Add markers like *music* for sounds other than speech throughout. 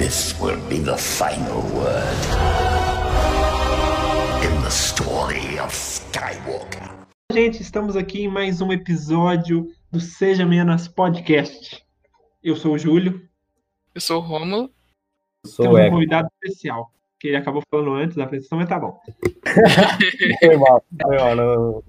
this will be the final word in the story of Skywalker. Gente, estamos aqui em mais um episódio do Seja Menos Podcast. Eu sou o Júlio, Eu sou o Rômulo. Sou temos um Eco. convidado especial, que ele acabou falando antes da apresentação, mas tá bom. *laughs* Foi mal, foi mal. Não,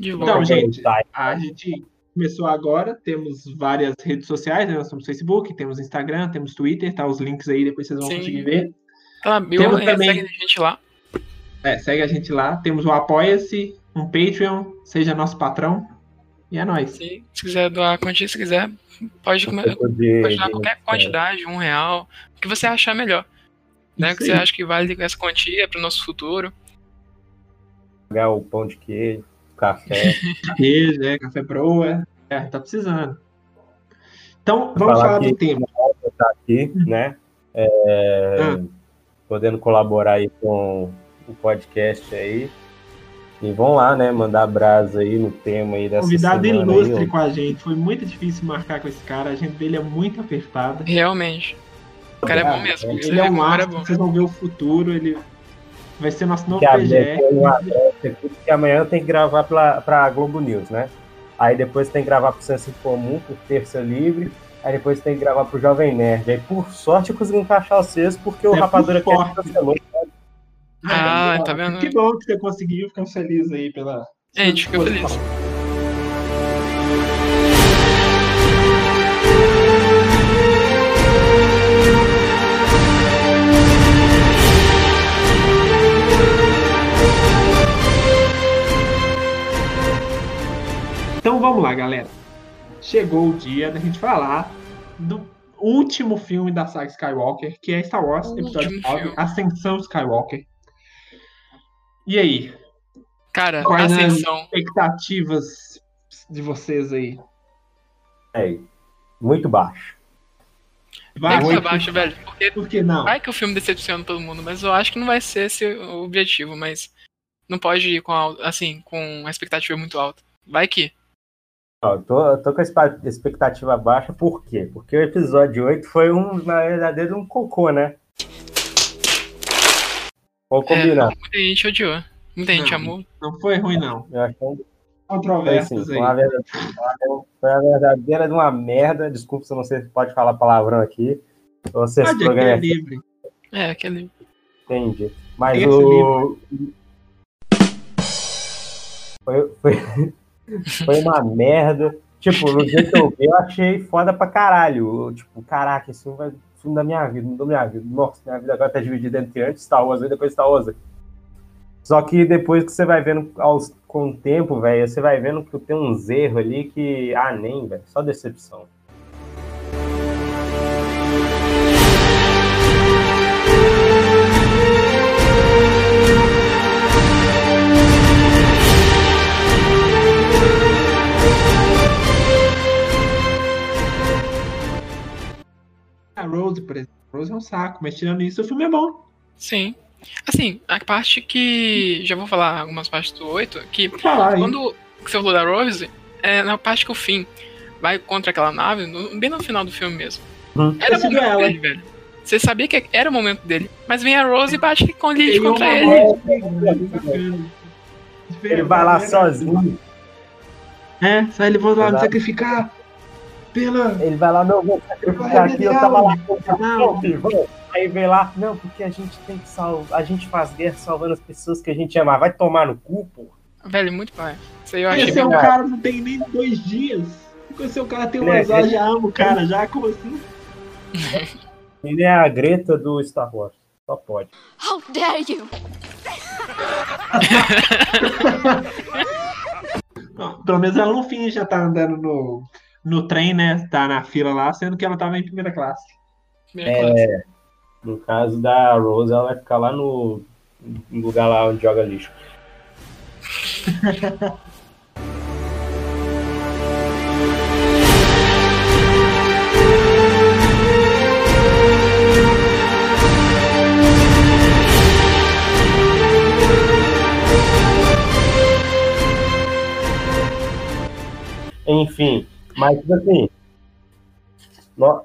Então, volta. gente, tá, a gente começou agora, temos várias redes sociais, né? nós temos Facebook, temos Instagram, temos Twitter, tá os links aí, depois vocês vão Sim. conseguir ver. Tá, Bill, temos é, também- segue a gente lá. É, segue a gente lá, temos o Apoia-se, um Patreon, seja nosso patrão, e é nóis. Se, se quiser doar a quantia, se quiser, pode, come- tipo de- pode doar de- qualquer quantidade, um real, o que você achar melhor. Né? O que você acha que vale essa quantia para o nosso futuro. pagar o pão de queijo, café. *laughs* Queijo, é, café broa, é, tá precisando. Então, vamos Falar falar do tema. tá aqui, né? É, Ah. Podendo colaborar aí com o podcast aí. E vão lá, né? Mandar brasa aí no tema aí dessa Convidado semana ilustre aí, com a gente. Foi muito difícil marcar com esse cara. A agenda dele é muito apertada. Realmente. O cara é bom mesmo. Ele é um é astro, bom. vocês vão ver o futuro. Ele vai ser nosso novo Que aqui aqui, porque amanhã tem que gravar pela, pra Globo News, né? Aí depois tem que gravar pro Senso Comum, por Terça Livre. Aí depois tem que gravar pro Jovem Nerd. Aí, por sorte, eu consegui encaixar vocês, porque o É, Rapadura por Cast sorte. cancelou. Ah, tá vendo? Que bom que você conseguiu. Ficamos felizes aí pela. Gente fica feliz. Então vamos lá, galera. Chegou o dia da gente falar do último filme da saga Skywalker, que é Star Wars, O episódio último 9, filme. Ascensão Skywalker. E aí, Cara, Quais as ascensão. expectativas de vocês aí? É, muito baixo. Vai, pra baixo, velho. Porque Por que não? vai que o filme decepciona todo mundo, mas eu acho que não vai ser esse o objetivo, mas não pode ir com, assim, com uma expectativa muito alta. Vai que. Eu tô, eu tô com a expectativa baixa, por quê? Porque o episódio 8 foi um, na verdade, um cocô, né? Vamos É, combinar. muita gente odiou. Muita gente Não. amou. Não foi ruim, não. Eu acho que foi Controvérsias assim, aí. foi uma verdadeira, foi de uma merda. Desculpa se não se pode falar palavrão aqui. Ou se aqui programa é é livre. É, aquele. Entendi. Mas Esse o. Foi, foi, foi uma merda. Tipo, no jeito que eu vi, eu achei foda pra caralho. Eu, Tipo, caraca, esse filme vai filme da minha vida, mudou minha vida. Nossa, minha vida agora tá dividida entre antes Star Wars e depois Star Wars. Só que depois que você vai vendo aos, com o tempo, velho, você vai vendo que tem uns erros ali que. Ah, nem, velho. Só decepção. Rose, por exemplo. Rose é um saco, mas tirando isso, o filme é bom. Sim. Assim, a parte que. Já vou falar algumas partes do 8, que falar quando você falou da Rose, é na parte que o Finn vai contra aquela nave, no- bem no final do filme mesmo. Hum. Era o momento duelo. dele, velho. Você sabia que era o momento dele. Mas vem a Rose e bate com ele Ele é contra ele. bem bacana. Ele vai lá Diferente. sozinho. É, só ele vai lá me sacrificar pela. Ele vai lá, não, vou sacrificar aqui, eu tava lá com o Não. Aí vem lá, não, porque a gente tem que salvar, a gente faz guerra salvando as pessoas que a gente ama. Vai tomar no cu, pô. Velho, muito pai. Isso aí eu achei Esse é um cara não tem nem dois dias. Conhecer o cara tem Ele é- umas horas, já amo o cara, já, como assim? *laughs* Ele é a Greta do Star Wars. Só pode. How dare you! *laughs* Não, pelo menos ela no fim já tá andando no, no trem, né? Tá na fila lá, sendo que ela tava em primeira classe. bem classe. No caso da Rose, ela vai ficar lá no, no lugar lá onde joga lixo. *laughs* Enfim, mas tipo assim. no-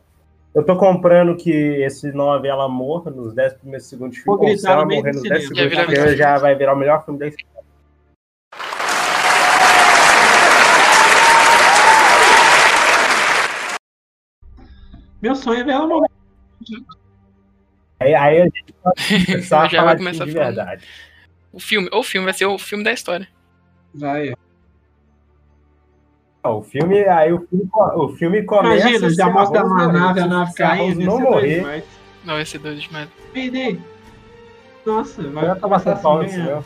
Eu tô comprando que esse novela morra nos 10 primeiros segundos de filme. Se ela morrer nos 10 cinema. segundos Já de vira filme, já vai virar o melhor filme da história. Meu sonho é ver ela morrer. Aí, aí a gente pode *laughs* começar a falar vai de começar verdade. O filme, o filme vai ser o filme da história. Vai. Não, O filme, aí o filme, o filme começa. Imagina, já a mostra uma morrer. nave, a nave caindo. não ia ser doido morrer. demais. Não, vai ser doido demais. Perder. Nossa, vai Eu tomar São Paulo assim né?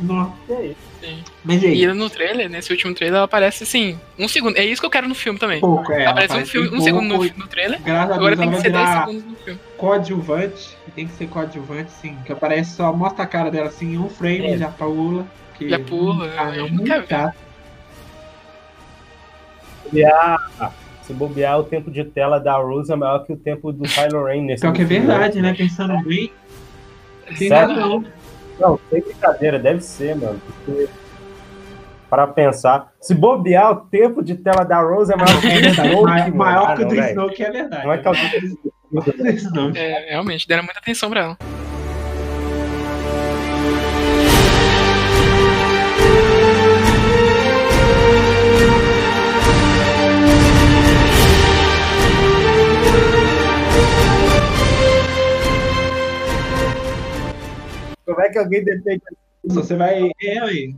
Nossa. E aí? Sim. Mas e? E no trailer, nesse último trailer, ela aparece assim, um segundo. É isso que eu quero no filme também. pouco, é. aparece um, filme, um pouco, segundo no, no trailer, Graças a agora Deus tem que ser vai 10 virar segundos no filme. coadjuvante. Tem que ser coadjuvante, sim. Que aparece só, mostra a cara dela assim, em um frame, É. já pula. Que Já pula, Ah, eu é quero ver. chato. Bobear, se bobear, o tempo de tela da Rose é maior que o tempo do Kylo Ren nesse Pior que é filme. verdade, né? Pensando bem. Tem Sério? razão. Não, sem brincadeira, deve ser, mano. Porque, para pensar, se bobear, o tempo de tela da Rose é maior que É o do verdade. Snoke, Maior, Ah, que o não, do. Snoke é verdade. Não é que que o do Snoke. É, realmente, deram muita atenção pra ela. Como é que alguém depende Você vai. É, aí.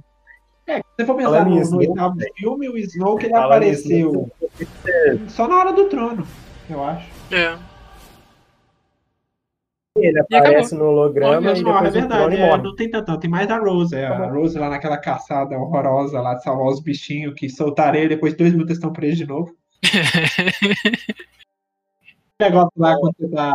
É, se você for pensar no, no né? oitavo filme, o Snoke ele apareceu nisso, só na hora do trono, eu acho. É. Ele E aparece no holograma Mas e morre, é depois o clone verdade, é, morre. não tem tanto, tem mais a Rose, é, a. Rose lá naquela caçada horrorosa lá de salvar os bichinhos que soltaram ele, depois dois minutos estão presos de novo. *laughs* O negócio lá quando você tá.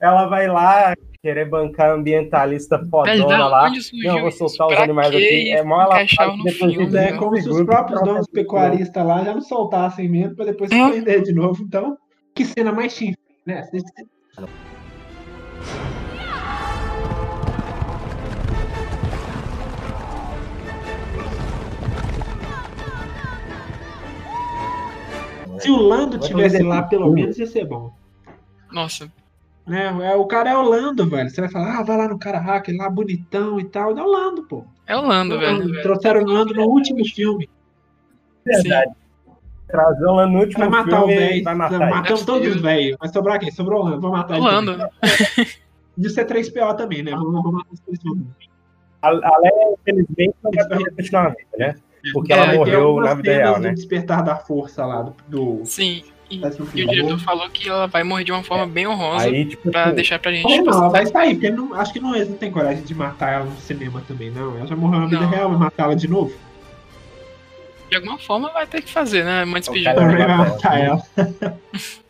Ela vai lá querer bancar ambientalista fodona lá. Não, vou isso? soltar os animais aqui. É mó ela depois vinte É né? como se os próprios donos pecuaristas lá já não soltassem mesmo pra depois se É. prender de novo. Então, que cena mais chifre, né? Se o Lando tivesse lá, pelo menos ia ser bom. Nossa? É, O cara é o Lando, velho. Você vai falar, ah, vai lá no cara hacker lá, bonitão e tal. É o Lando, pô. é o Lando, É o velho. Lando. Trouxeram o Lando no último filme. Verdade. Trazer ela no último Vai matar o filme velho. vai matar. Matamos É todos os velhos. Vai sobrar quem? Sobrou o Lando. Vou matar O ele. Lando. também. De ser 3PO também, né? Vamos, vamos matar os 3PO. A a Leia, infelizmente, não vai poder continuar a vida, né? Porque ela É, Tem morreu na vida real, né? Despertar da Força lá do. do... Sim. E, e o diretor falou que ela vai morrer de uma forma bem honrosa Aí, tipo, pra assim, deixar pra gente. Tipo, não, ela vai sair, porque não, acho que não, eles não tem coragem de matar ela no cinema também, não. Ela já morreu na vida Não. real, vai matar ela de novo. De alguma forma vai ter que fazer, né? Uma despedida. cara Também vai vai matar ela. *laughs*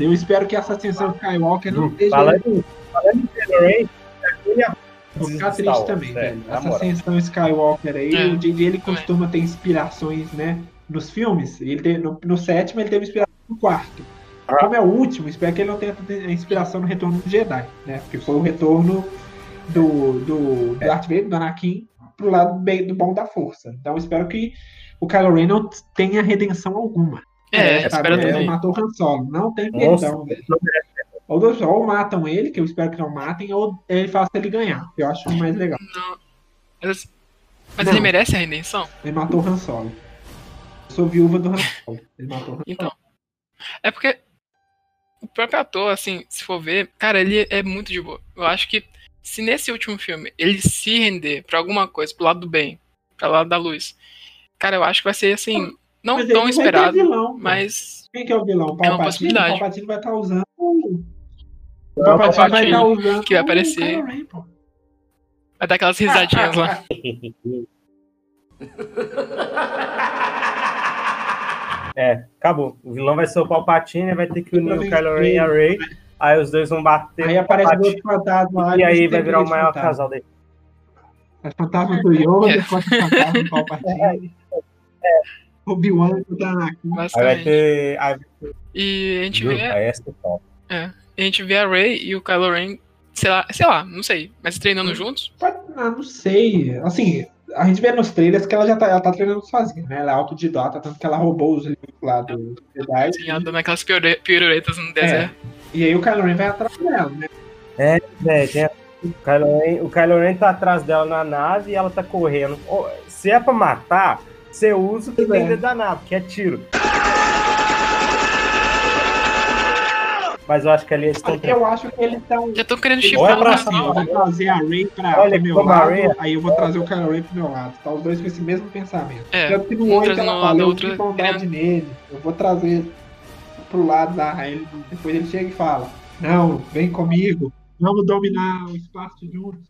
Eu espero que essa ascensão Skywalker não esteja. falando, em- falando em Kylo Ren, Vou ficar triste também, sério, velho. Essa ascensão Skywalker aí, É, o JJ ele costuma ter inspirações, né? Nos filmes. Ele teve, no, no sétimo ele teve inspiração no quarto. Ah. Como é o último, espero que ele não tenha inspiração no retorno do Jedi, né? Porque foi o retorno do, do Darth Vader, do Anakin, pro lado bem do bom da força. Então espero que o Kylo Ren não tenha redenção alguma. É, Ele também. matou o Han Solo. Não tem perdão, velho. Ou, dois- ou matam ele, que eu espero que não matem, ou ele faça ele ganhar, que eu acho mais legal. Não. Mas, mas Não. ele merece a redenção? Ele matou o Han Solo. Eu sou viúva do Han Solo. Ele matou o Han Então. É porque o próprio ator, assim, se for ver, cara, ele é muito de boa. Eu acho que se nesse último filme ele se render pra alguma coisa, pro lado do bem, pro lado da luz, cara, eu acho que vai ser assim, não Mas tão vai ter esperado, vilão, mas Quem que é o vilão? O É uma Palpatine? possibilidade. O Palpatine vai estar usando. O Não, Palpatine vai Palpatine, estar usando. que vai o aparecer. Vai dar aquelas risadinhas lá. *laughs* É, acabou. O vilão vai ser o Palpatine, vai ter que unir o Kylo Ren e a Rey. Aí os dois vão bater. Aí aparece o Palpatine, outro fantasma lá. E aí vai virar o maior fantasmas. casal dele. É fantasma do Yoda, É. fantasma do Palpatine. *laughs* Obi-Wan do Anakin. Aí vai ter. E a gente vê. Essa é. É, a gente vê a Rey e o Kylo Ren, sei lá, sei lá, não sei, mas treinando juntos. Ah, não sei. Assim, a gente vê nos trailers que ela já tá, ela tá treinando sozinha, né? Ela é autodidata, tanto que ela roubou os livros lá do Jedi. Assim, ela dando aquelas piore- piruetas no deserto. E aí o Kylo Ren vai atrás dela, né? É, tem a- o, Kylo Ren, o Kylo Ren tá atrás dela na nave e ela tá correndo. Se é pra matar, você usa o que tem é. dentro da nave, que é tiro. Mas eu acho que ali eles estão. Eu acho que eles estão. Já estão querendo Olha chipar final. cima. Eu vou trazer a Ray pra, Olha pro meu lado, Rey é- aí eu vou trazer o Kylo Ren pro meu lado. Tá os dois com esse mesmo pensamento. É, Tanto que no um 8 trazendo ela fala, eu bondade querendo- nele, eu vou trazer pro lado da ele Depois ele chega e fala, não, vem comigo, vamos dominar o espaço juntos.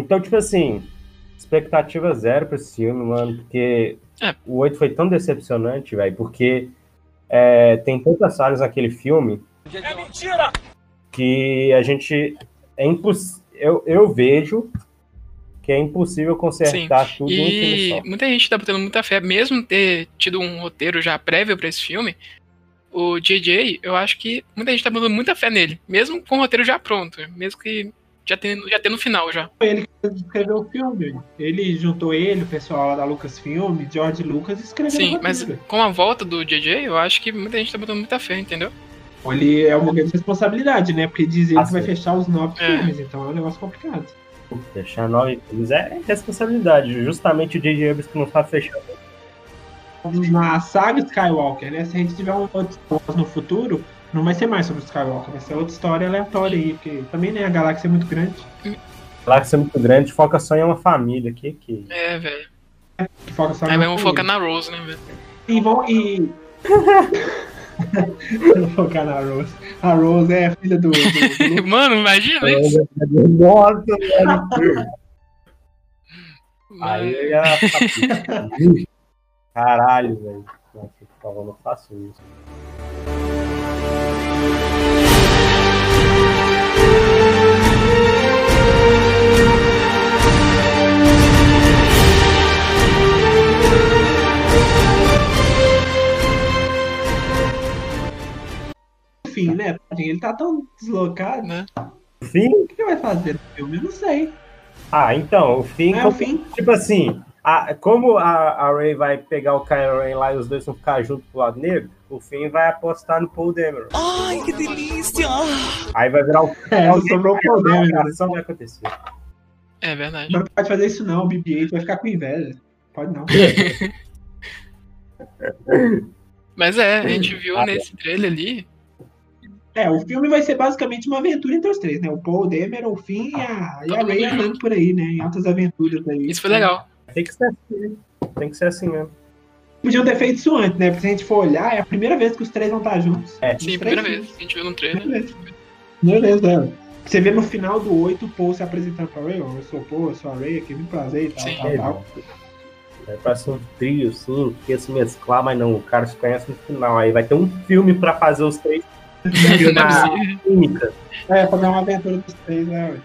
Então, tipo assim, expectativa zero pra esse filme, mano, porque É. o 8 foi tão decepcionante, velho, porque é, tem tantas falhas naquele filme que a gente. É imposs... eu, eu vejo que é impossível consertar tudo em um filme E só. muita gente tá botando muita fé, mesmo ter tido um roteiro já prévio pra esse filme. O JJ, eu acho que muita gente tá botando muita fé nele, mesmo com o roteiro já pronto, mesmo que já tendo, já tendo no final já. Ele que escreveu o filme, ele juntou ele, o pessoal lá da Lucasfilm, George Lucas, e escreveu Sim, mas com a volta do JJ, eu acho que muita gente tá botando muita fé, entendeu? Ele é uma grande responsabilidade, né? Porque diz ele Ah, que vai fechar os nove É. filmes, então é um negócio complicado. Fechar nove filmes é responsabilidade. Justamente o J.J. Abrams que não sabe fechar. Na saga Skywalker, né? Se a gente tiver um outro no futuro, não vai ser mais sobre o Skywalker, vai ser outra história aleatória aí, porque também né, a galáxia é muito grande. Lá que é muito grande, foca só em uma família. Que que. É, velho. Foca só Aí vamos família. focar na Rose, né, velho? E vão e. *laughs* Vou focar na Rose. A Rose é a filha do. do, do. *laughs* Mano, imagina isso. Nossa, velho. Aí eu ia ficar puto. Caralho, velho. Nossa, por favor, não faço isso. Enfim, né? Ele tá tão deslocado. Né? Fim? O que ele vai fazer no filme? Eu não sei. Ah, então, o fim. É o fim? Tipo assim, a- como a, a Ray vai pegar o Kylo Ren lá e os dois vão ficar juntos pro lado negro, o Finn vai apostar no Paul Dameron. Ai, que delícia! Aí vai virar o *laughs* É, só sobrou o Paul Dameron, né? A ação vai acontecer. É verdade. Não pode fazer isso não, o BB-8 vai ficar com inveja. Pode não. *laughs* Mas é, a gente viu Ah, nesse trailer ali. É, o filme vai ser basicamente uma aventura entre os três, né? O Paul Dameron, o Finn e a, e a Todo Ray andando por aí, né? Em altas aventuras aí. Isso foi legal. Tem que ser assim. Tem que ser assim mesmo. Podiam ter feito isso antes, né? Porque se a gente for olhar, é a primeira vez que os três vão estar juntos. É. Sim, primeira vez. A gente viu no trailer. Primeira vez dela. Você vê no final do 8 o Paul se apresentando pra Ray, ó, eu sou o Paul, eu sou a Ray, aqui, muito prazer e tal, Sim. tal, tal. Ser um trio, assim, que ia se mesclar, mas não, o cara se conhece no final. Aí vai ter um filme pra fazer os três *laughs* é na química. É, fazer uma aventura dos três, né, Ray?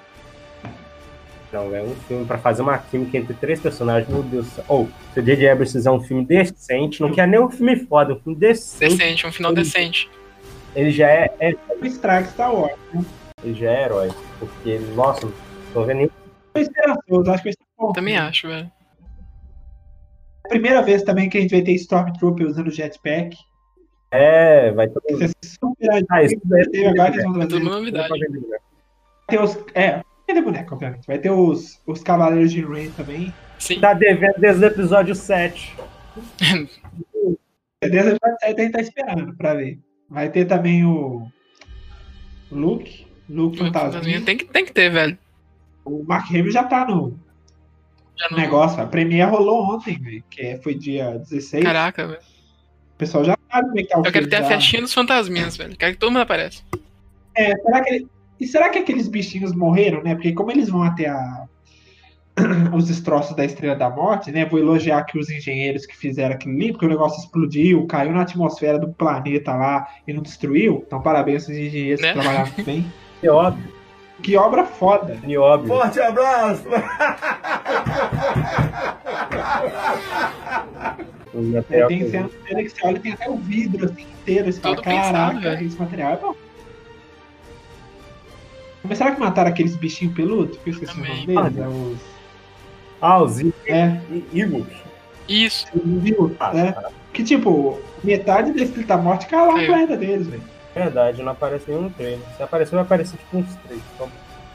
Não, é um filme pra fazer uma química entre três personagens. Meu Deus do céu. Ou, se o J.J. Abrams fizer um filme decente, não quer nem um filme foda, um filme decente, Decente, um final decente. ele já é, é- O Strike Star Wars. ele já é herói. Porque, nossa, não tô vendo nem. Tô esperançoso, acho que vai ser bom. Também acho, velho. É a primeira vez também que a gente vai ter Stormtrooper usando jetpack. É, vai ter. Isso é super Ah, isso É trazer. tudo uma novidade. Vai ter os. É, vai ter boneco, obviamente. Vai ter os, os Cavaleiros de Rain também. Sim. Tá devendo desde o episódio 7. *laughs* Desde o episódio 7 a gente tá esperando pra ver. Vai ter também o. o Luke. Luke Fantasminha. Tem que, tem que ter, velho. O Mark Hamill já tá no Já não... negócio. A Premiere rolou ontem, velho. Que é- foi dia 16. Caraca, velho. O pessoal já sabe como é que tá o Eu quero ter a já. festinha dos fantasminhas, velho. Quero que todo mundo apareça. É, será que ele- E será que aqueles bichinhos morreram, né? Porque como eles vão até a. *clears throat* os destroços da Estrela da Morte, né? Vou elogiar aqui os engenheiros que fizeram aquilo ali, porque o negócio explodiu, caiu na atmosfera do planeta lá e não destruiu. Então, parabéns aos engenheiros Né? *laughs* que trabalharam bem. E óbvio, Que obra foda. e óbvio. Forte abraço! Material tem que- cena dele que você olha tem até o vidro assim, inteiro. Você fala, Tudo pensado, caraca, velho." esse material é bom. Mas será que mataram aqueles bichinhos peludos? Que eu esqueci o nome Também. deles. É os. Ah, os É, Ewoks. Isso. viu? Ah, É. Que tipo, metade da da Morte caiu lá Caiu. planeta deles, velho. Verdade, não aparece nenhum no trailer. Se aparecer, vai aparecer tipo uns três. Então,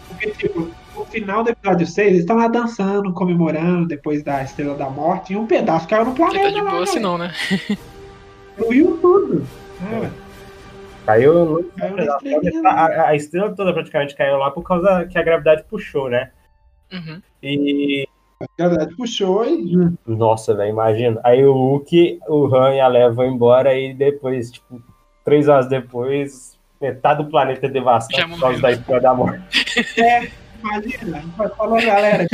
Porque, tipo, no final do episódio 6, eles estão lá dançando, comemorando depois da Estrela da Morte, e um pedaço caiu no Porque planeta. tá de lá, boa velho. assim não, né? Destruiu tudo. É, caiu no. caiu na A, estrelinha. a- a estrela toda praticamente caiu lá por causa que a gravidade puxou, né? Uhum. E. Na verdade, puxou e. Nossa, velho, imagina. Aí o Hulk, o Han e a Leia vão embora e depois, tipo, três horas depois, metade do planeta é devastado por causa da estrela da morte. *laughs* É, imagina. Falou, galera.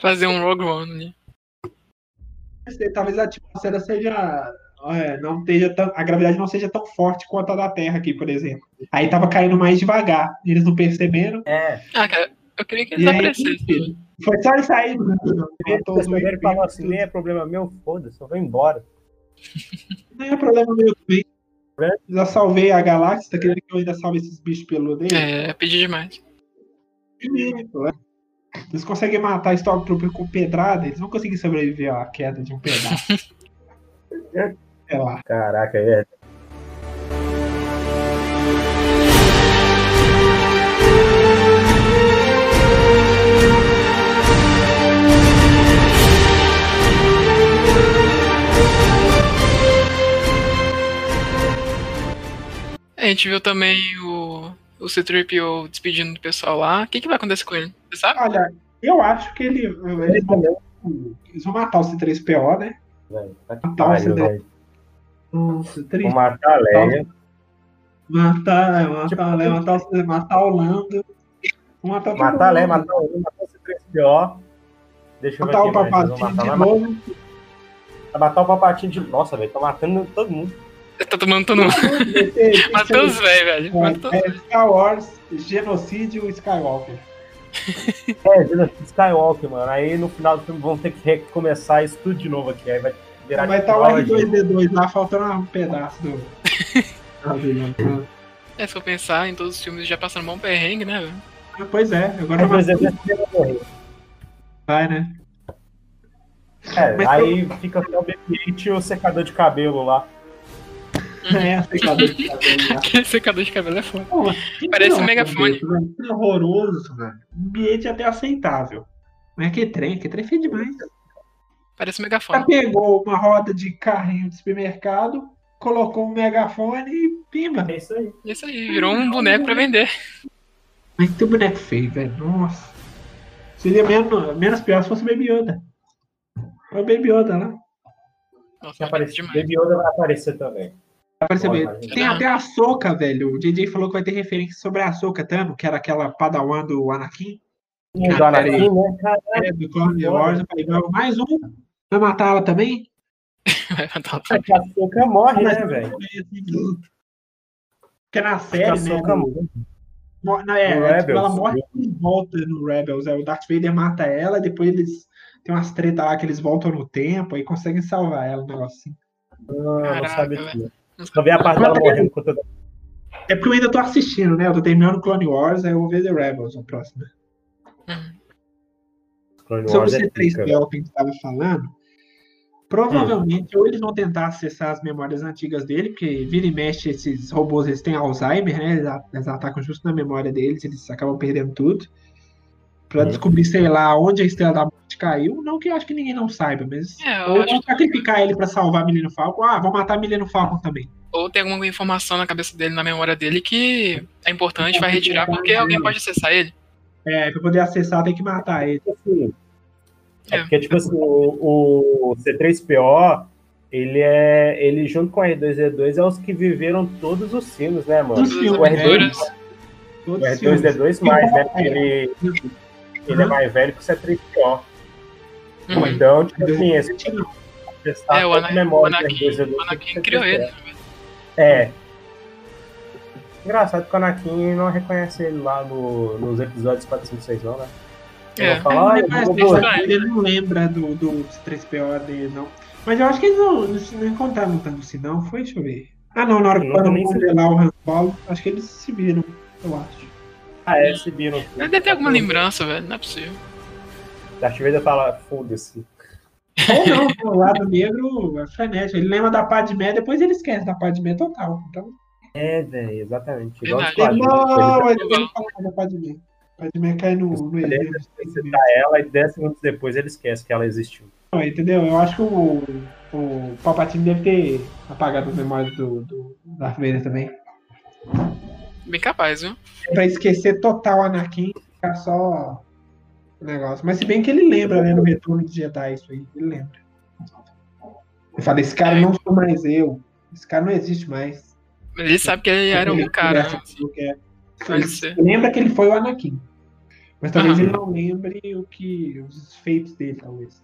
Fazer um Rogue One ali. Talvez a atmosfera seja. é, não esteja tão, a gravidade não seja tão forte quanto a da Terra aqui, por exemplo. Aí tava caindo mais devagar. Eles não perceberam. É. Ah, cara, eu queria que eles aí, aparecessem. Foi só sair. né? Os Ele falou assim: nem é problema meu, foda-se, eu vou embora. Não é problema meu também. É? Já salvei a galáxia, tá querendo que eu ainda salve esses bichos peludos aí? É, pedi demais. É. Eles conseguem matar Stormtrooper com pedrada, eles vão conseguir sobreviver à queda de um pedaço. *laughs* Sei lá. Caraca, é. A gente viu também o, o C-3PO despedindo do pessoal lá. O que, que vai acontecer com ele? Você sabe? Olha, eu acho que ele, eles, vão, eles vão matar o C3PO, né? Velho, tá que Matar o pariu, C3PO. velho. Nossa, Vou triste. matar a Leia. Matar, é, matar, Tipo, a Leia, matar, o- matar o Lando. Vou Matar, Matar a Leia, matar o Leia, matar o C3PO. Deixa eu ver Matar o aqui, vão Papatinho matar, de vai novo. matar, matar o papatinho de. Nossa, velho, tá matando todo mundo. *laughs* Tá tomando todo mundo. Matou os velhos, velho. É, é Star Wars, genocídio Skywalker. É, Genocide Skywalker, mano. Aí no final do filme vão ter que recomeçar isso tudo de novo aqui. Aí vai virar Vai estar o nova gente. R2D2 lá, faltando um pedaço do. *laughs* É, se eu pensar em todos os filmes já passando mão perrengue, né, velho? Ah, pois é, agora vai, esse vai né? É, Mas aí fica só o BB-8 e o secador de cabelo lá. É, secador de cabelo lá. *laughs* Aquele secador de cabelo é foda. Pô, Parece um megafone. Que horroroso, velho. O ambiente é até aceitável. Mas que trem, que trem feio demais. Parece um megafone. pegou uma roda de carrinho de supermercado, colocou um megafone e pimba. É isso aí. Isso aí, virou um boneco pra vender. Mas que boneco feio, velho. Nossa. Seria menos, menos pior se fosse o Baby Yoda. Olha o Baby Yoda lá. Nossa, Que é aparece, demais. Baby Yoda vai aparecer também. Imagina. Tem até a Soca, velho. O JJ falou que vai ter referência sobre a Soca Tano, que era aquela padawan do Anakin. Do Anakin, né? É, do Clone Wars. Eu falei, vai, mais um. Vai matar ela também? Vai matar o- a Soca morre, né, velho? Porque na A série, né? Soca no- morre. mo- na- é, é, tipo, ela morre e volta no Rebels. É, o Darth Vader mata ela, depois eles. Tem umas tretas lá que eles voltam no tempo e conseguem salvar ela, um negócio assim. Ah, não sabia velho. Só vi a parte dela morrendo com toda. É porque eu ainda tô assistindo, né? Eu tô terminando Clone Wars, aí eu vou ver The Rebels no próximo. Uhum. Clone Sobre o é velho. C3PO que a gente estava falando, provavelmente ou eles vão tentar acessar as memórias antigas dele, porque vira e mexe esses robôs, eles têm Alzheimer, né? Eles, eles atacam justo na memória deles, eles acabam perdendo tudo. Pra Uhum. descobrir, sei lá, onde a Estrela da Morte caiu. Não que eu acho que ninguém não saiba, mas... É, eu ou vão sacrificar ele pra salvar Mileno Falcon. Ah, vão matar Mileno Falcon também. Ou tem alguma informação na cabeça dele, na memória dele, que é importante, vai retirar, porque alguém pode acessar ele. É, pra poder acessar tem que matar ele. Assim, é É. porque, tipo assim, o, o C3PO, ele é. Ele junto com o R2D2 é os que viveram todos os filmes, né, mano? Todos o né? R2, aventuras. Todos O os filmes. R2D2 mais, né? Porque ele, ele é mais velho que o C3PO. Uhum. Então, tipo assim, esse Tinha- testar É, o o memória do Anakin, R2D2 o Anakin o criou C3PO. ele. né? É. Engraçado que o Anakin não reconhece ele lá no, nos episódios 4, 5, 6, não, né? É. Ele fala, eu ele, vou- não- ele não lembra do, do 3PO dele, não. Mas eu acho que eles não, eles não encontraram tanto assim, não. Foi, deixa eu ver. Ah, não, na hora que Não, foram congelar o Han Solo, acho que eles se viram, eu acho. Ah, é, se viram. Deve ter alguma lembrança, velho. Não é possível. Darth Vader fala, foda-se. Ou não, o lado negro é frenético. Ele lembra da Padmé, depois ele esquece da Padmé total. Então, É, velho, exatamente. Igual Verdade. os quadrinhos. não, Ele não fala da Padmé. Padmé cai no, no Ele citar ela e 10 segundos depois ele esquece que ela existiu. Não, Entendeu? Eu acho que o, o Palpatine deve ter apagado as memórias do, do Darth Vader também. Bem capaz, viu? É pra esquecer total o Anakin ficar só o negócio. Mas se bem que ele lembra, né, no retorno de Jedi, isso aí, ele lembra. Ele fala, esse cara não sou mais eu. Esse cara não existe mais. Ele sabe que ele era um Ele cara. é. Lembra que ele foi o Anakin. Mas talvez ele não lembre o que. os feitos dele, talvez.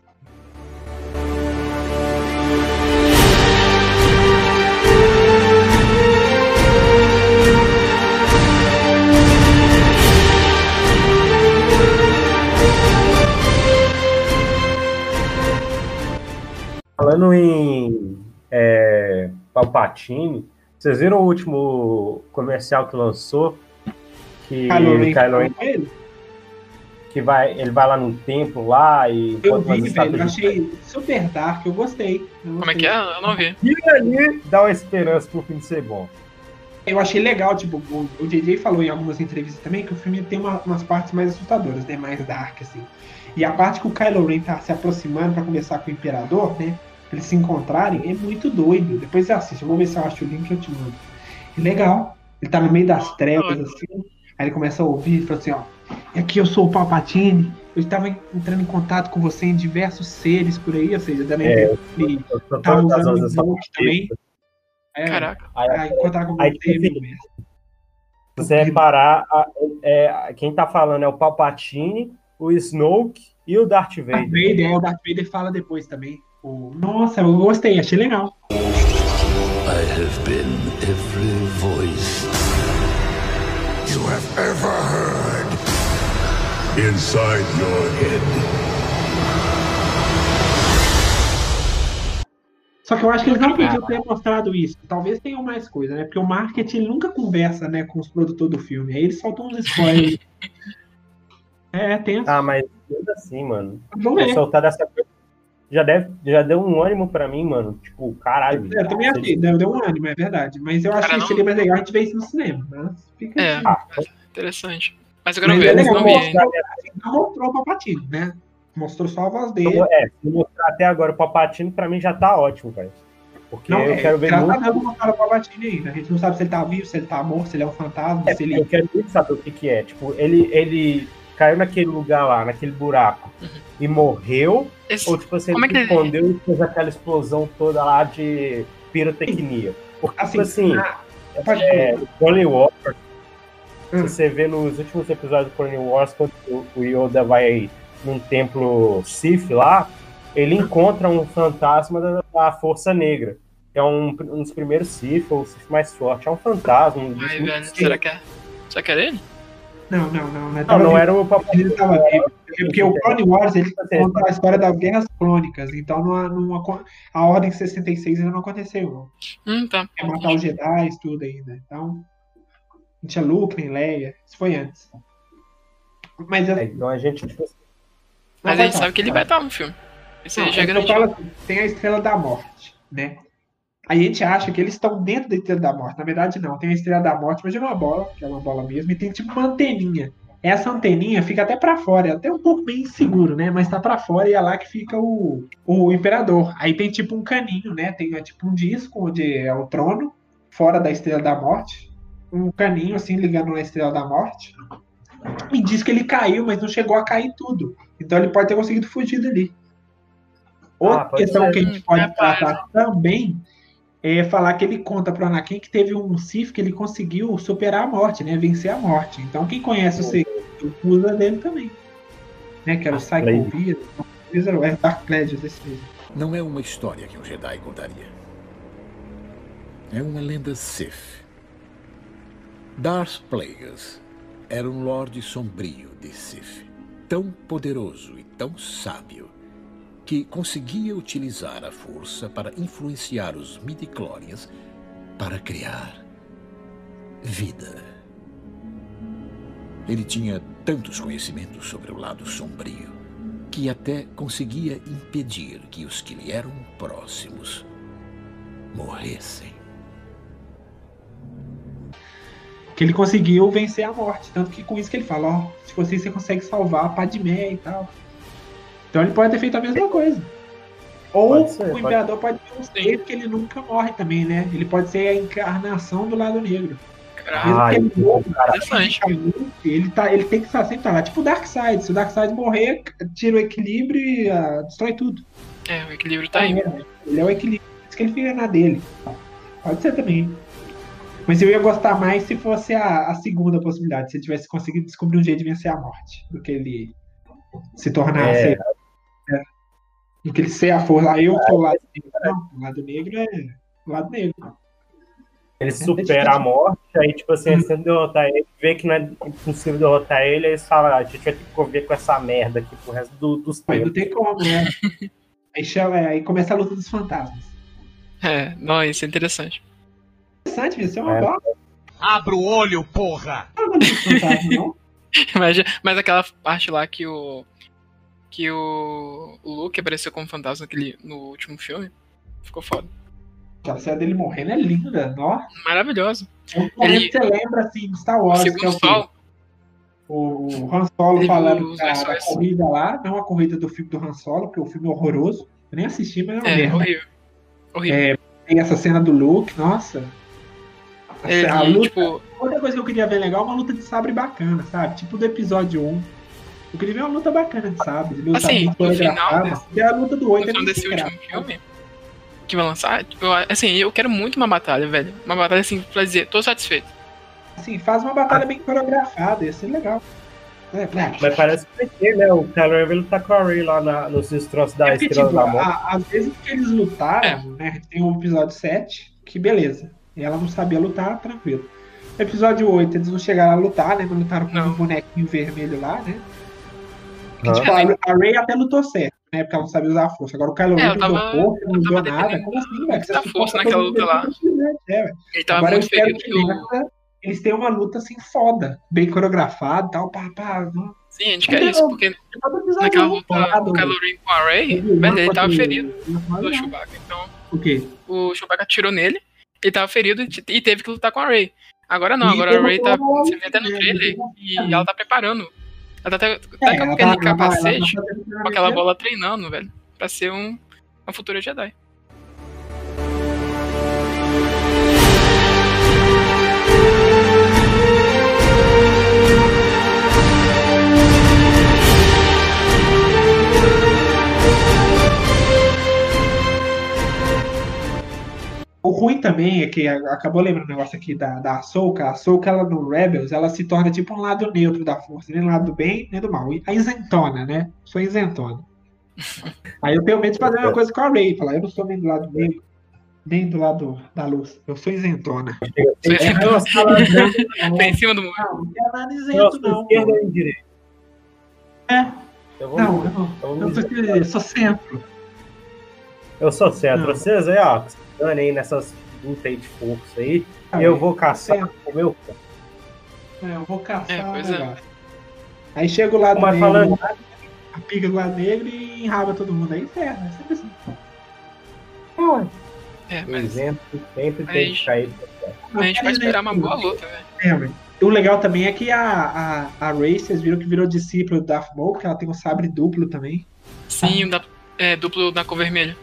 Falando em é, Palpatine, vocês viram o último comercial que lançou? Que Kylo Ren que vai, ele vai lá num templo lá e Eu vi, velho. Eu achei super dark, eu gostei. Eu Como é que é? Eu não vi. E ali dá uma esperança pro fim de ser bom. Eu achei legal, tipo, o, o JJ falou em algumas entrevistas também que o filme tem uma- umas partes mais assustadoras, né? Mais dark, assim. E a parte que o Kylo Ren tá se aproximando pra conversar com o Imperador, né? Eles se encontrarem, é muito doido. Depois você assiste, eu vou ver se eu acho o link e eu te mando. É legal. Ele tá no meio das trevas, assim. Aí ele começa a ouvir e fala assim, ó. E aqui eu sou o Palpatine. Eu estava en- entrando em contato com você em diversos seres por aí, ou seja, dando a É, que ele tava usando o Snoke também. É, Caraca. Aí, Aí encontrar com Aí, você mesmo. se você reparar, a- é, quem tá falando é o Palpatine, o Snoke e o Darth Darth Vader. Vader, é, o Darth Vader fala depois também. Nossa, eu gostei, achei legal. I have been every voice you have ever heard inside your head. Só que eu acho que eles não podiam ter mostrado isso. Talvez tenham mais coisa, né? Porque o marketing nunca conversa, né, com os produtores do filme. Aí eles soltam uns spoilers. *laughs* é, tem Ah, mas ainda assim, mano. Vamos ver. Soltar dessa coisa já, deve, já deu um ânimo pra mim, mano. Tipo, caralho. É, Eu também achei, deu, deu um ânimo, é verdade. Mas eu acho Cara, que não- seria mais legal a gente ver isso no cinema. Mas fica É. assim. Interessante. Mas eu quero Mas ver, é eu legal não vi não mostrou o Palpatine, né? Mostrou só a voz dele. É, se mostrar até agora o Palpatine, pra mim já tá ótimo, velho. Porque Não, eu é, quero ver a muito. Deus não mostraram o Palpatine ainda. A gente não sabe se ele tá vivo, se ele tá morto, se ele é um fantasma, É, se ele eu quero muito saber o que, que é. Tipo, ele, ele caiu naquele lugar lá, naquele buraco, e morreu, Esse- ou tipo assim, Como é que escondeu e fez aquela explosão toda lá de pirotecnia. Porque, Assim, tipo assim, ah, pode é, o Clone Wars, se Hum. você vê nos últimos episódios do Clone Wars, quando o Yoda vai num templo Sith lá, ele encontra um fantasma da, da Força Negra. Que é um, um dos primeiros Sith, ou o Sith mais forte. É um fantasma. Um Ai, velho, será que é? Será que era ele? Não, não, não. Não, é Não, não tava era o Palpatine. Ele estava vivo. Porque o Clone Wars ele conta a história das guerras clônicas. Então não, não, a Ordem 66 ainda não aconteceu. Não. Hum, tá. É matar os Jedi, tudo ainda. Então. Não tinha Luke nem Leia. Isso foi antes. Mas eu, É, Então a gente, Mas Não, a gente sabe que ele vai estar no filme. Isso Não, já é garantido. falo assim, tem a Estrela da Morte, né? Aí a gente acha que eles estão dentro da Estrela da Morte. Na verdade, não. Tem a Estrela da Morte, mas é uma bola, que é uma bola mesmo, e tem tipo uma anteninha. Essa anteninha fica até pra fora, é até um pouco meio inseguro, né? Mas tá pra fora e é lá que fica o, o imperador. Aí tem tipo um caninho, né? Tem é, tipo um disco onde é o trono, fora da Estrela da Morte. Um caninho assim ligando na Estrela da Morte. E diz que ele caiu, mas não chegou a cair tudo. Então ele pode ter conseguido fugir dali. Outra Ah, questão ser. que a gente Hum, pode capaz. tratar também é falar que ele conta pro Anakin que teve um Sith que ele conseguiu superar a morte, né? Vencer a morte. Então quem conhece o segredo usa dele também. Né? Que era o Psycho Beard, era o Dark Pledges, esse mesmo. Não é uma história que um Jedi contaria. É uma lenda Sith. Darth Plagueis era um Lorde Sombrio de Sith. Tão poderoso e tão sábio que conseguia utilizar a força para influenciar os midichlorians para criar vida. Ele tinha tantos conhecimentos sobre o lado sombrio que até conseguia impedir que os que lhe eram próximos morressem. Que ele conseguiu vencer a morte. Tanto que com isso que ele fala, ó, se você, você consegue salvar a Padmé e tal. Então ele pode ter feito a mesma coisa. Ou Pode ser, o pode Imperador pode ter um ser que ele nunca morre também, né? Ele pode ser a encarnação do lado negro. Que ele morra, fisicamente, ele, tá, ele tem que estar sempre lá. Tipo o Darkseid. Se o Darkseid morrer, tira o equilíbrio e ah, destrói tudo. É, o equilíbrio tá aí. Ele é o equilíbrio. Por isso que ele fica na dele. Pode ser também. Mas eu ia gostar mais se fosse a, a segunda possibilidade. Se ele tivesse conseguido descobrir um jeito de vencer a morte. Do que ele se tornar. É. ser- é. Do que ele ser a força. Aí eu sou o lado negro. Não, o lado negro é o lado negro. Ele supera a morte, aí, tipo assim, tentam derrotar ele, vê que não é impossível derrotar ele, aí eles falam, "Ah, a gente vai ter que conviver com essa merda aqui pro resto do- dos Mas não tempos. tem como, né? *laughs* aí, chama, é, aí começa a luta dos fantasmas. É, não, isso é interessante. Interessante, isso é uma É. boa Abra o olho, porra! luta dos fantasmas, não? *laughs* Mas, mas aquela parte lá que o. Que o, o Luke apareceu como fantasma naquele, no último filme. Ficou foda. A cena dele morrendo é linda, ó. Maravilhoso. É Ele- você lembra, assim, do Star Wars, que é segundo o sol. O, o Han Solo Ele falando da, corrida lá, não a corrida do filme do Han Solo, porque o filme é horroroso. Eu nem assisti, mas é uma É, merda. horrível. Horrível. É, Tem essa cena do Luke, nossa. A, Ele, a luta, tipo, outra coisa que eu queria ver legal é uma luta de sabre bacana, sabe? Tipo do episódio 1. Queria ver uma luta bacana de luta Assim, no final Porque a luta do 8 no é final desse último filme que vai lançar, tipo, eu, assim, eu quero muito uma batalha, velho. Uma batalha assim, pra dizer, tô satisfeito. Assim, faz uma batalha bem coreografada, ia ser legal. É. Mas parece que vai ter, né? O Kylo Ren vai lutar com a Rey lá na, nos destroços da É porque, Estrela tipo, da Morte. às vezes que eles lutaram, né? Tem o episódio 7, que beleza. E ela não sabia lutar, tranquilo. No episódio 8, eles não chegaram a lutar, né? Não lutaram com Não. um bonequinho vermelho lá, né? Que, Aham. tipo, a, a Ray até lutou certo, né? Porque ela não sabia usar a força. Agora o Kylo É, Ren ela não usou força, não usou tava nada. Como assim, velho? Você da suporta força naquela luta lá. é. Ele tava Agora eu muito espero ferido que nessa eles tenham uma luta assim foda, bem coreografada e tal, pá, pá. Sim, a gente quer isso, porque naquela é luta, foda, o Kylo Ren com a velho, uma ele tava ferido do não. Chewbacca. Então, O quê? o Chewbacca atirou nele, ele tava ferido e te- teve que lutar com a Rey. Agora não, agora a Rey tá. Você vê até no é, trailer e ela tá preparando. Ela tá até, É, até ela com tá- ela tá- ela tá capacete, fazendo com aquela bola treinando, velho. Pra ser um, uma futura Jedi. O ruim também é que a- acabou lembrando o negócio aqui da, da Ahsoka. A Ahsoka, ela no Rebels, ela se torna tipo um lado neutro da força, nem do lado do bem, nem do mal. E A isentona, né? Sou isentona. *laughs* Aí eu tenho medo de fazer uma coisa com a Rey, falar, eu não sou nem do lado negro, nem do lado da luz. Eu sou isentona. É, ela não, tá em cima do muro. não, não quero nada isento, não. esquerda direita? É. Eu, vou, Não, eu sou, eu sou centro. eu sou centro. Não. Vocês aí, ó, danem aí nessas lutas aí de força aí. Ah, eu vou caçar centro. o meu. É, eu vou caçar É, pois o é. Aí chega o lado Mas negro, falando- a pica do lado negro e enraba todo mundo aí, ferra. É sempre assim. É, O mas exemplo sempre tem que cair. a gente vai esperar uma boa luta, velho. É, velho. O legal também é que a, a, a Ray, vocês viram que virou discípulo do Darth Maul, porque ela tem um sabre duplo também. Sim, da, é, duplo da cor vermelha.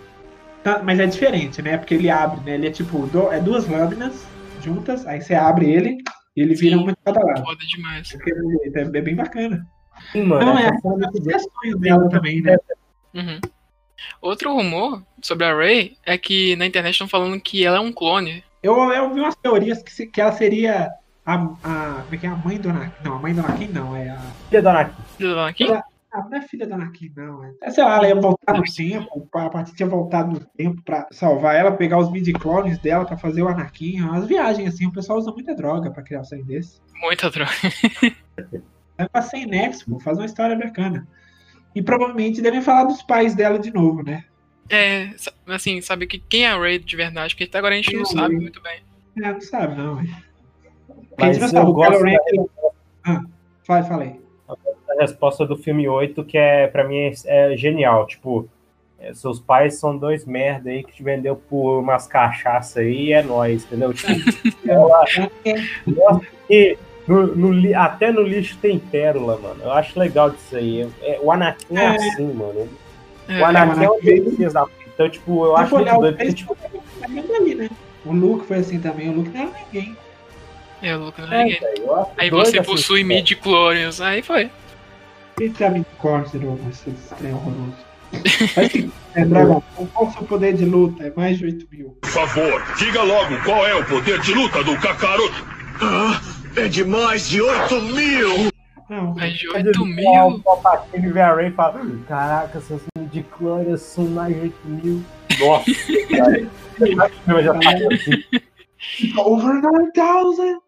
Tá, Mas é diferente, né? Porque ele abre, né? Ele é tipo, do- é duas lâminas juntas, aí você abre ele e ele vira Sim. uma de cada lado. Foda demais. É, é bem bacana. Sim, mano. Não, é é As boa. sessões dela também, né? Uhum. Outro rumor sobre a Rey é que na internet estão falando que ela é um clone. Eu, eu vi umas teorias que, se- que ela seria a, a. Como é que é? A mãe do Anakin. Não, a mãe do Anakin não. É a. Filha do Anakin. Filha do Anakin? Ela- Ah, não é filha do Anakin, não. É, sei lá, ela ia voltar no tempo. A partir tinha voltado no tempo pra salvar ela, pegar os midi-clones dela pra fazer o Anakin. Umas viagens assim. O pessoal usa muita droga pra criar um trem desse. Muita droga. *laughs* Vai pra sem nexo, pô, faz uma história bacana. E provavelmente devem falar dos pais dela de novo, né? É, assim, sabe que quem é a Rey de verdade, porque até agora a gente não é sabe muito bem. É, não sabe, não. é. Mas não eu gosto Ren. da- Ah, vai, falei. A resposta do filme 8, que é, pra mim, é, é genial. Tipo, é, seus pais são dois merda aí que te vendeu por umas cachaça aí e é nóis, entendeu? Tipo, *laughs* que no, no até no lixo tem pérola, mano. Eu acho legal disso aí. É, o Anakin é, É. assim, mano. É, O Anakin é veio- desses da Então, tipo, eu acho muito o doido. Porque, tipo, é mesmo ali, né? O Luke foi assim também. O Luke não era ninguém. é, o Luke não é é, ninguém. acho Aí você assim, possui tipo, midi-chlorians, aí foi. Sabe corte de novo esse trem horroroso. Mas sim, é, Dragon, qual o seu poder de luta? É mais de 8 mil. Por favor, diga logo qual é o poder de luta do Kakaroto. Ah, é de mais de 8 mil! Não, Mais de Quando 8 ele mil. O Palpatine vê a Rey e fala: Caraca, seus de glória são mais de 8 mil. Nossa, cara. Já falei assim. over 9000!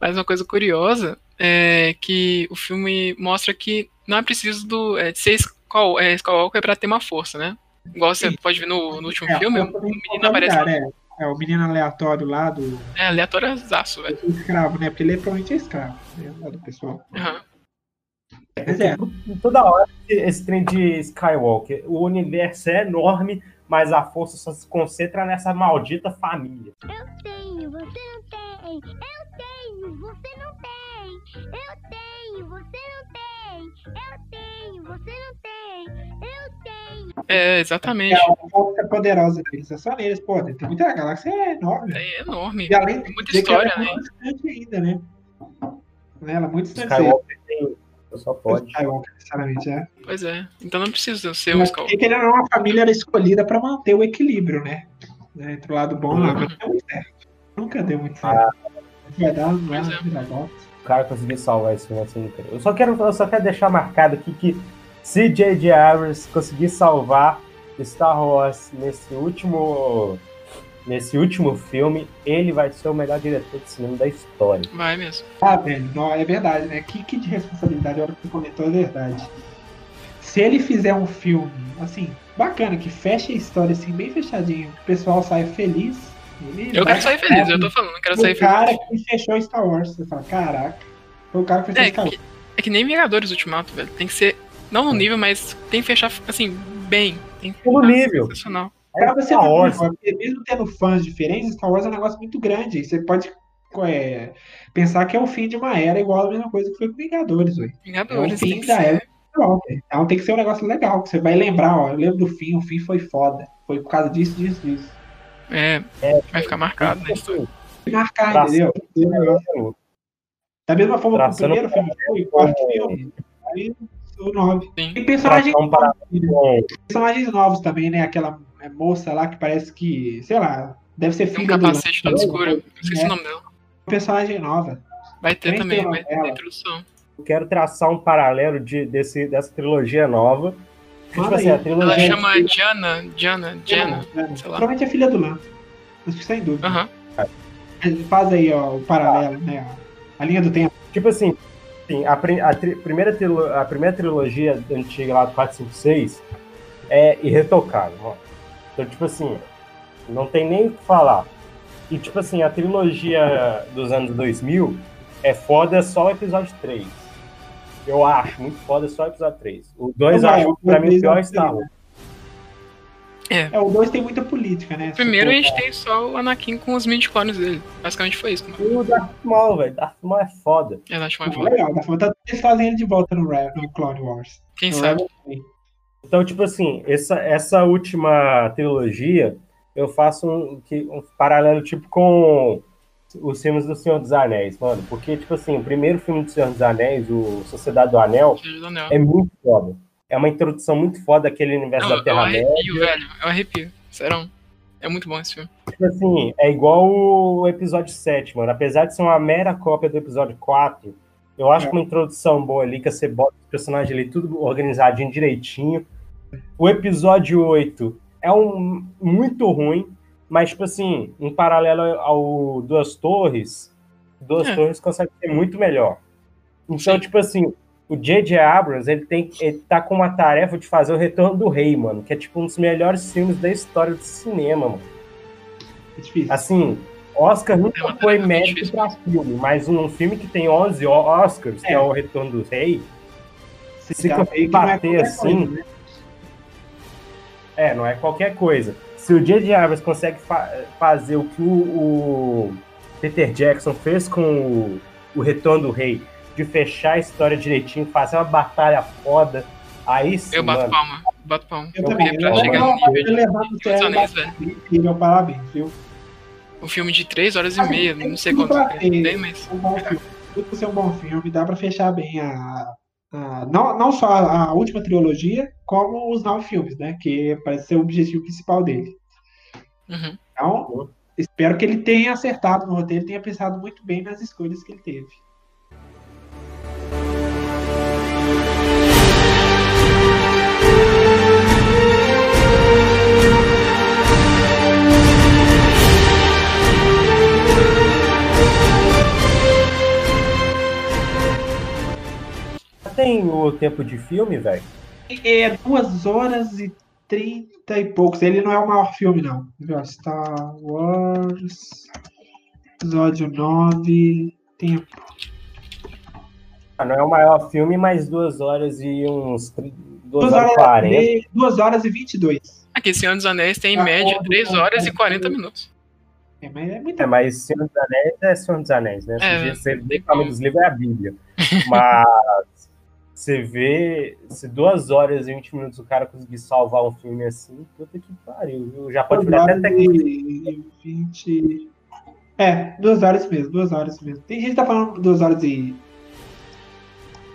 Mas uma coisa curiosa é que o filme mostra que não é preciso do, é, de ser Skywalker, é, Skywalker pra ter uma força, né? Igual você Sim. pode ver no, no último É, a filme, o menino aparece é. É, o menino aleatório lá do é, aleatóriazaço, velho. do escravo, né? Porque ele provavelmente é escravo, né? Lá do pessoal. Aham. Mas é, Toda hora esse trem de Skywalker. O universo é enorme, mas a força só se concentra nessa maldita família. Eu tenho, você não tem. Eu tenho, você não tem. Eu tenho, você não tem. Eu tenho, você não tem. Eu tenho. É, exatamente. é a força poderosa deles. É só neles, pô. Tem muita galáxia é enorme. É enorme. E além Tem muita ela história, é né? ainda, né? Né, Ela é muito distante. Skywalker tem. Só pode. Skywalker, sinceramente, é. Pois é. Então não precisa ser um Skywalker. porque querendo ou não, a família era escolhida pra manter o equilíbrio, né? né? Entre o lado bom e o lado Uhum. deu muito certo. Nunca deu muito certo. Vai dar, vai é. O cara conseguiu salvar esse filme assim. Eu só quero, eu só quero deixar marcado aqui que se J.J. Abrams conseguir salvar Star Wars nesse último nesse último filme, ele vai ser o melhor diretor de cinema da história. Vai mesmo. Ah, velho, não, é verdade, né? Que, que de responsabilidade, a hora que você comentou é verdade. Se ele fizer um filme, assim, bacana, que feche a história assim, bem fechadinho, que o pessoal saia feliz. ele Eu quero sair feliz, eu tô falando, eu quero o sair cara feliz. que fechou Star Wars. Você fala, caraca, foi o cara que fechou É Star Wars. que, é que nem Vingadores Ultimato, velho. Tem que ser, não no nível, mas tem que fechar, assim, bem. Tem que No fechar nível. Sensacional. Pra você Star ver, Wars. porque mesmo tendo fãs diferentes, Star Wars é um negócio muito grande. e Você pode é, pensar que é o fim de uma era igual a mesma coisa que foi com Vingadores, ué. É o Vingadores, fim da ser. era. Skywalker. Então tem que ser um negócio legal, que você vai lembrar, ó. Eu lembro do fim, o fim foi foda. Foi por causa disso, disso, disso. É, É. vai ficar marcado na história. Marcar, Traçando entendeu? Da mesma forma que o Traçando primeiro filme foi, o quarto filme, aí o nove. Sim. Tem personagens, com personagens novos também, né? Aquela é, moça lá que parece que, sei lá, deve ser Tem um filha do capacete todo Lan- escuro. Eu esqueci É. o nome dela. personagem nova. Vai ter Nem também, tem vai ter introdução. Eu quero traçar um paralelo de, desse, dessa trilogia nova. Tipo assim, aí. a trilogia. Ela chama Diana, Diana, Diana, É, sei lá. Provavelmente é filha do Lan. Acho que sem dúvida. Aham. Faz aí, ó, o paralelo, né? A linha do tempo. Tipo assim, assim, a, a tri- primeira trilo- a primeira trilogia antiga lá do 456 é irretocável, mano. Então, tipo assim, não tem nem o que falar. E, tipo assim, a trilogia dos anos 2000 é foda só o episódio 3. Eu acho muito foda só o episódio 3. O 2 eu Não, acho, pra mim, o pior é é Star o Wars. É. É, o 2 tem muita política, né? Primeiro a gente tem só o Anakin com os midi-clones dele. Basicamente foi isso. E o Darth Maul, velho. Darth Maul é foda. Eu acho mais for- foda. Legal, tá falando eles fazem ele de volta no, Re- no Clone Wars. Quem No sabe? Então, tipo assim, essa, essa última trilogia, eu faço um, que- um paralelo, tipo, com os filmes do Senhor dos Anéis, mano. Porque, tipo assim, o primeiro filme do Senhor dos Anéis, o Sociedade do Anel, Filho do Anel. é muito foda. É uma introdução muito foda daquele universo Não, da eu Terra-média. arrepio, velho. Eu arrepio. Serão. É muito bom esse filme. Tipo assim, é igual o episódio 7, mano. Apesar de ser uma mera cópia do episódio 4, eu acho É. que uma introdução boa ali, que você bota os personagens ali tudo organizadinho direitinho. O episódio 8 é um muito ruim, mas, tipo assim, em paralelo ao Duas Torres, Duas É. Torres consegue ser muito melhor. Então, Sim. tipo assim, o J.J. Abrams, ele, tem, ele tá com uma tarefa de fazer o Retorno do Rei, mano, que é tipo um dos melhores filmes da história do cinema, mano. É difícil. Assim, Oscar É nunca uma foi tarefa mérito pra filme, mas um filme que tem 11 o- Oscars, que É. é o Retorno do Rei, Se se é bater qualquer assim, coisa, né? é, não é qualquer coisa. Se o J.J. Abrams consegue fa- fazer o que o, o Peter Jackson fez com o, o Retorno do Rei, de fechar a história direitinho, fazer uma batalha foda, aí sim, Eu bato mano, palma. Bato palma. Eu Eu também. Pra Eu chegar no nível de parabéns, viu? Um filme de 3 horas e meia, não sei quanto pra tempo ter. tem, mas. um bom filme. Tudo por ser um bom filme, dá pra fechar bem a, a- não, não só a, a última trilogia, como os nove filmes, né? Que parece ser o objetivo principal dele. Uhum. Então, espero que ele tenha acertado no roteiro, tenha pensado muito bem nas escolhas que ele teve. Tem o tempo de filme, velho? É duas horas e trinta e poucos. Ele não é o maior filme, não. Viu? Star Wars, episódio 9, tempo. Ah, Não é o maior filme, mas duas horas e uns... Duas Duas horas e quarenta. e, duas horas e 22. Aqui, Senhor dos Anéis tem em Ah, média ó, 3 ó, horas e 40 ó. minutos. É, mas é muito É, mas Senhor dos Anéis é Senhor dos Anéis, né? É, você vê tamanho como. dos livros é a Bíblia. Mas você vê se duas horas e 20 minutos o cara conseguir salvar um filme assim, puta que pariu, viu? Já pode virar até técnico. e 20. É, duas horas mesmo, duas horas mesmo. Tem gente que tá falando duas horas e.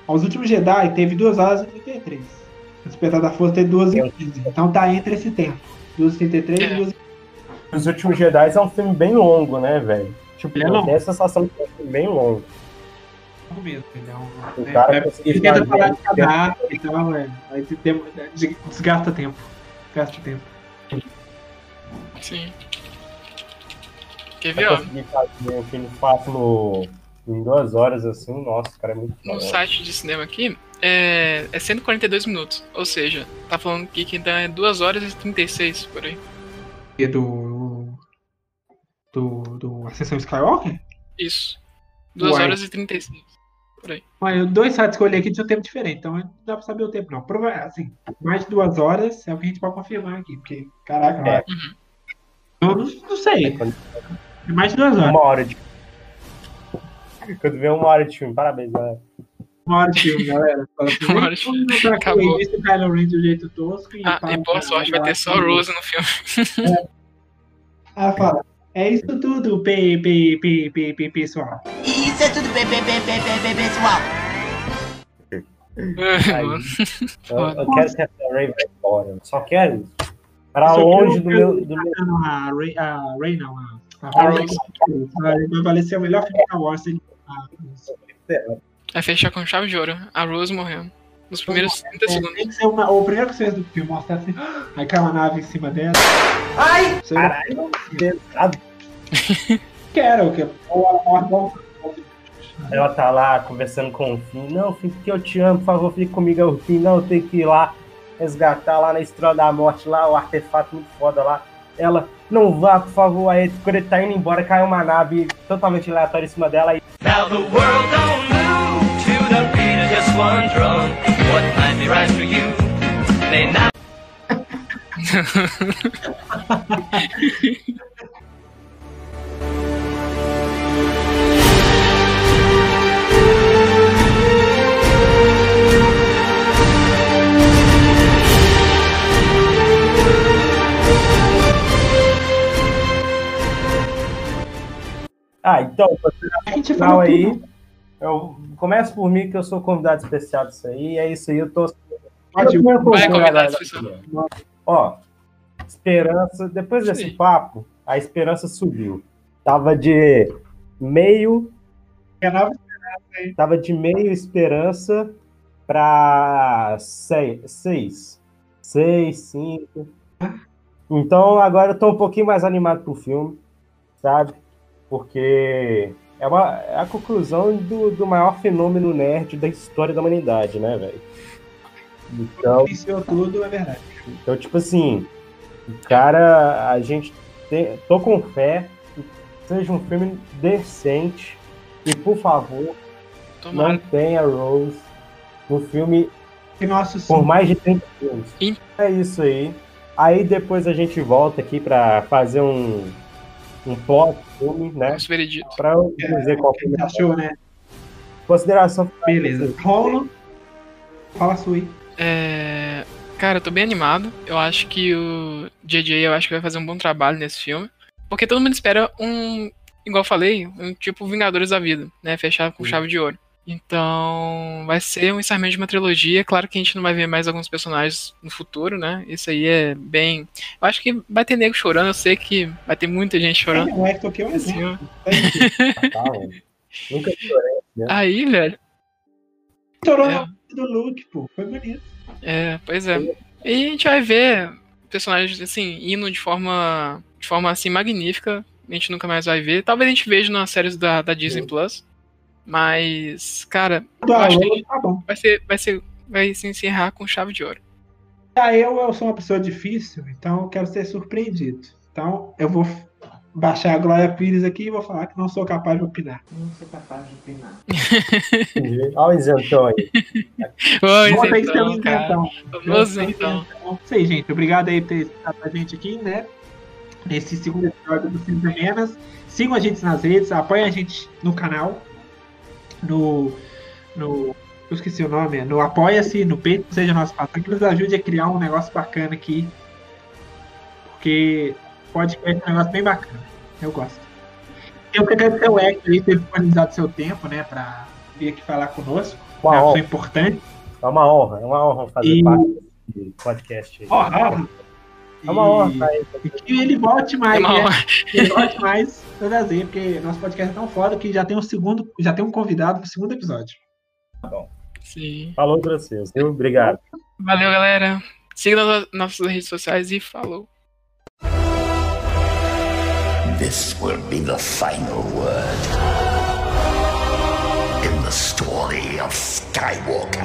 Os últimos Jedi teve duas horas e 33. O Despertar da Força teve duas e 15. Então tá entre esse tempo. 2 e 33 É. e 2 Os Últimos Jedi é um filme bem longo, né, velho? Tipo, é tenho a sensação que é um filme bem longo. E mesmo. Então, O é, cara é, conseguir ele tenta falar de isso cada então é. Aí tem tempo- desgasta tempo. Gasta tempo. Sim. Quer ver, ó? fazer ele faz no, em duas horas, assim, nossa, o cara é muito No site de cinema aqui, é, é 142 minutos. Ou seja, tá falando aqui que dá 2 horas e 36 por aí. E do. Do. Do Ascensão Skywalker? Isso. 2 Uai. horas e 36. Olha, dois sites que eu olhei aqui tinham tempo diferente, então não dá pra saber o tempo, não. Prova assim, mais de duas horas é o que a gente pode confirmar aqui, porque, caraca, É. Eu não, não sei. Quando- É mais de duas horas. Uma hora de. Quando vê uma hora de filme, parabéns, galera. Uma hora de filme, galera. Fala assim, Uma hora de "Vamos mostrar aqui Acabou. Esse Kylo Ren de um jeito tosco e. Ah, fala e boa sorte, vai ter só Rose no filme. Ela fala, é isso tudo, P, P, P, P, P, pessoal. Isso é tudo bem, bem, bem, bem, bem, bem, pessoal. Aí. Mano, *laughs* Eu, eu quero que essa Ray vá embora. eu Só quero isso. Pra Só longe do meu. Do meu... A Ray, a Ray não, a, a A Rose. Rose. Vai valer ser o melhor filme da Wars. Vai fechar com chave de ouro. A Rose morrendo. Nos primeiros 30 É, segundos. tem que ser uma, o primeiro que você fez do filme, mostrar assim, *gasps* aí cai uma nave em cima dela. Ai! Você Caralho, pesado. *laughs* quero, que ou a morte volta. Ela tá lá conversando com o Finn. Não, Finn, porque eu te amo, por favor, fique comigo. Aí O Finn, não, eu tenho que ir lá resgatar lá na Estrela da Morte, lá, o artefato muito foda lá. Ela, não vá, por favor. Aí quando ele tá indo embora, cai uma nave totalmente aleatória em cima dela. E Now the world don't move to the beat of just one drum. What might be right for you may not. *laughs* Ah, então, A gente final aí. tudo. Eu começo por mim, que eu sou convidado especial disso aí. É isso aí, eu tô. Pode ir. Primeiro Vai, convidado especial. Ó, esperança. Depois desse Sim. papo, a esperança subiu. Tava de meio. É nova Tava de meio esperança pra seis. Seis, seis cinco. Então agora eu tô um pouquinho mais animado pro filme, sabe? Porque é, uma, é a conclusão do, do maior fenômeno nerd da história da humanidade, né, velho? Então, Iniciou tudo, é verdade. então, tipo assim, cara, a gente tem, tô com fé que seja um filme decente e, por favor, não Tomara. tenha Rose no filme nosso por mais de 30 filmes. Sim. É isso aí. Aí depois a gente volta aqui pra fazer um, um pós-filme, né? Nosso veredito. Pra eu dizer qual filme é a Achou, né? consideração. Beleza. Rolo. Fala a sua aí. É, Cara, eu tô bem animado. Eu acho que o JJ eu acho que vai fazer um bom trabalho nesse filme. Porque todo mundo espera um, igual eu falei, um tipo Vingadores da Vida, né? Fechar com Sim. chave de ouro. Então, vai ser um encerramento de uma trilogia. Claro que a gente não vai ver mais alguns personagens no futuro, né? Isso aí é bem. Eu acho que vai ter nego chorando. Eu sei que vai ter muita gente chorando. Aqui é um nesse exemplo. Nunca chorei. Aí, velho. Estourou É. do Luke, pô. Foi bonito. É, pois é. E a gente vai ver personagens assim indo de forma de forma assim magnífica. A gente nunca mais vai ver. Talvez a gente veja nas séries da, da Disney Plus. Mas, cara, eu acho que tá bom. vai ser vai ser vai se encerrar com chave de ouro. Já eu, eu sou uma pessoa difícil, então eu quero ser surpreendido. Então eu vou baixar a Glória Pires aqui e vou falar que não sou capaz de opinar. Não sou capaz de opinar. *laughs* Olha o isentão aí. Então, cara. isentão. Famoso então. Então, isso aí, gente. Obrigado aí por ter estado com a gente aqui, né? Nesse segundo episódio do Filmes e Menos. Sigam a gente nas redes, apoiem a gente no canal. No. no eu esqueci o nome, no Apoia-se, no Peito, seja nosso patrão, que nos ajude a criar um negócio bacana aqui. Porque podcast é um negócio bem bacana. Eu gosto. Eu quero agradecer o Hector aí ter disponibilizado seu tempo, né? Pra vir aqui falar conosco. Uma É uma pessoa honra, importante. é uma honra, é uma honra fazer E- parte desse podcast ó. É uma honra tá. E que ele volte mais, É uma né? honra. Que ele volte mais pra trazer, porque nosso podcast é tão foda que já tem um segundo, já tem um convidado pro segundo episódio. Sim. Falou pra vocês, viu? Obrigado. Valeu, galera. Siga nas nossas redes sociais e falou. This will be the final word in the story of Skywalker.